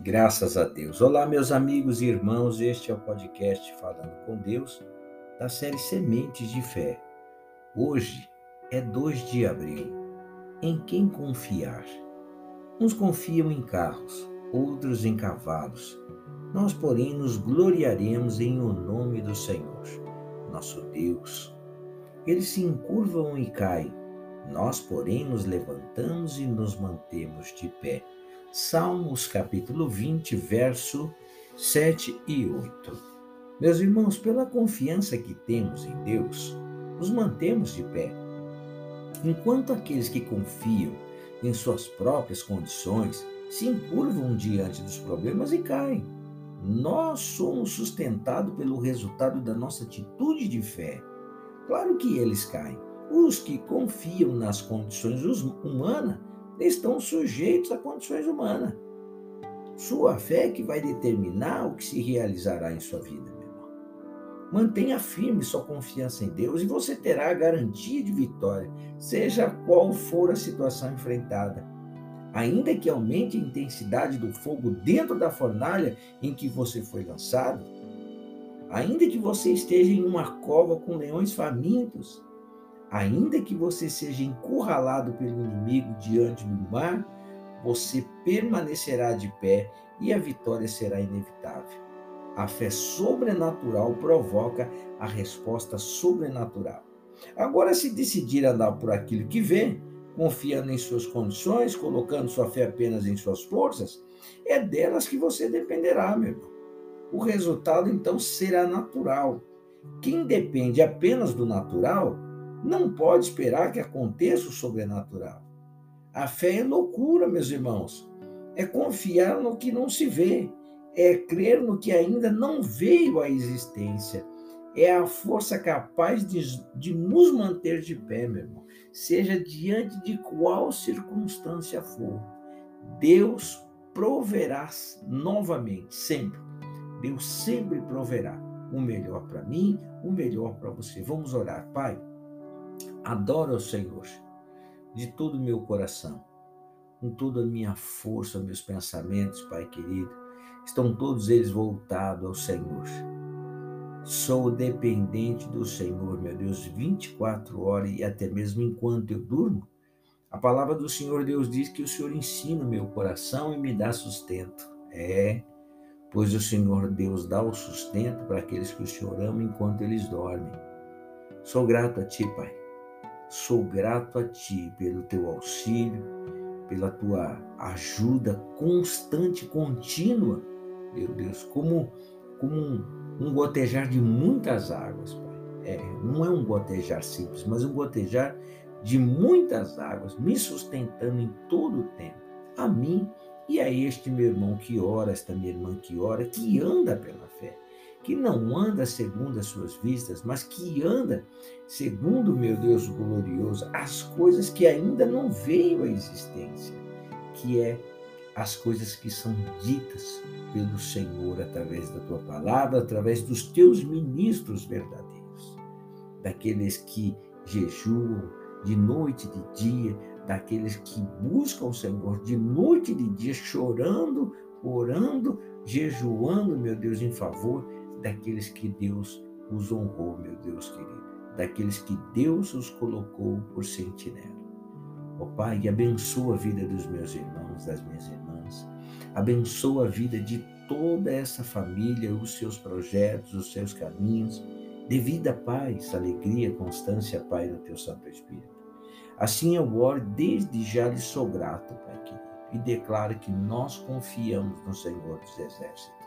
Graças a Deus. Olá, meus amigos e irmãos, este é o podcast Falando com Deus, da série Sementes de Fé. Hoje é 2 de abril. Em quem confiar? Uns confiam em carros, outros em cavalos. Nós, porém, nos gloriaremos em o nome do Senhor, nosso Deus. Eles se encurvam e caem. Nós, porém, nos levantamos e nos mantemos de pé. Salmos capítulo 20, verso 7 e 8. Meus irmãos, pela confiança que temos em Deus, nos mantemos de pé. Enquanto aqueles que confiam em suas próprias condições se encurvam diante dos problemas e caem. Nós somos sustentados pelo resultado da nossa atitude de fé. Claro que eles caem. Os que confiam nas condições humanas estão sujeitos a condições humanas. Sua fé é que vai determinar o que se realizará em sua vida, meu irmão. Mantenha firme sua confiança em Deus e você terá a garantia de vitória, seja qual for a situação enfrentada. Ainda que aumente a intensidade do fogo dentro da fornalha em que você foi lançado, ainda que você esteja em uma cova com leões famintos, Ainda que você seja encurralado pelo inimigo diante do mar, você permanecerá de pé e a vitória será inevitável. A fé sobrenatural provoca a resposta sobrenatural. Agora, se decidir andar por aquilo que vê, confiando em suas condições, colocando sua fé apenas em suas forças, é delas que você dependerá, meu irmão. O resultado, então, será natural. Quem depende apenas do natural não pode esperar que aconteça o sobrenatural. A fé é loucura, meus irmãos. É confiar no que não se vê. É crer no que ainda não veio à existência. É a força capaz de, de nos manter de pé, meu irmão. Seja diante de qual circunstância for. Deus proverá novamente, sempre. Deus sempre proverá o melhor para mim, o melhor para você. Vamos orar, Pai. Adoro ao Senhor de todo o meu coração, com toda a minha força, meus pensamentos, Pai querido, estão todos eles voltados ao Senhor. Sou dependente do Senhor, meu Deus, 24 horas e até mesmo enquanto eu durmo. A palavra do Senhor Deus diz que o Senhor ensina o meu coração e me dá sustento. É, pois o Senhor Deus dá o sustento para aqueles que o Senhor ama enquanto eles dormem. Sou grato a Ti, Pai Sou grato a Ti pelo Teu auxílio, pela Tua ajuda constante, contínua, meu Deus, como, como um, um gotejar de muitas águas, Pai. É, não é um gotejar simples, mas um gotejar de muitas águas, me sustentando em todo o tempo. A mim e a este meu irmão que ora, esta minha irmã que ora, que anda pela fé que não anda segundo as suas vistas, mas que anda segundo, meu Deus glorioso, as coisas que ainda não veio à existência, que é as coisas que são ditas pelo Senhor através da tua palavra, através dos teus ministros verdadeiros, daqueles que jejuam de noite e de dia, daqueles que buscam o Senhor de noite e de dia, chorando, orando, jejuando, meu Deus, em favor daqueles que Deus os honrou, meu Deus querido, daqueles que Deus os colocou por sentinela. Ó oh, Pai, abençoa a vida dos meus irmãos, das minhas irmãs, abençoa a vida de toda essa família, os seus projetos, os seus caminhos, dê vida, paz, alegria, constância, Pai, no teu Santo Espírito. Assim eu oro, desde já lhe sou grato, Pai querido, e declaro que nós confiamos no Senhor dos Exércitos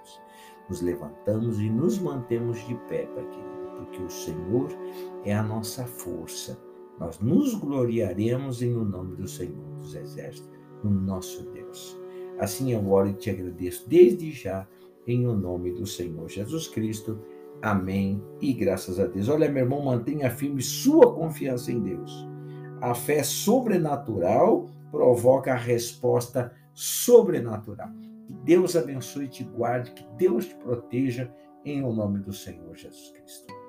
nos levantamos e nos mantemos de pé, querido, porque o Senhor é a nossa força. Nós nos gloriaremos em nome do Senhor dos Exércitos, no nosso Deus. Assim eu oro e te agradeço desde já, em o nome do Senhor Jesus Cristo. Amém e graças a Deus. Olha, meu irmão, mantenha firme sua confiança em Deus. A fé sobrenatural provoca a resposta sobrenatural. Deus abençoe e te guarde, que Deus te proteja, em o nome do Senhor Jesus Cristo.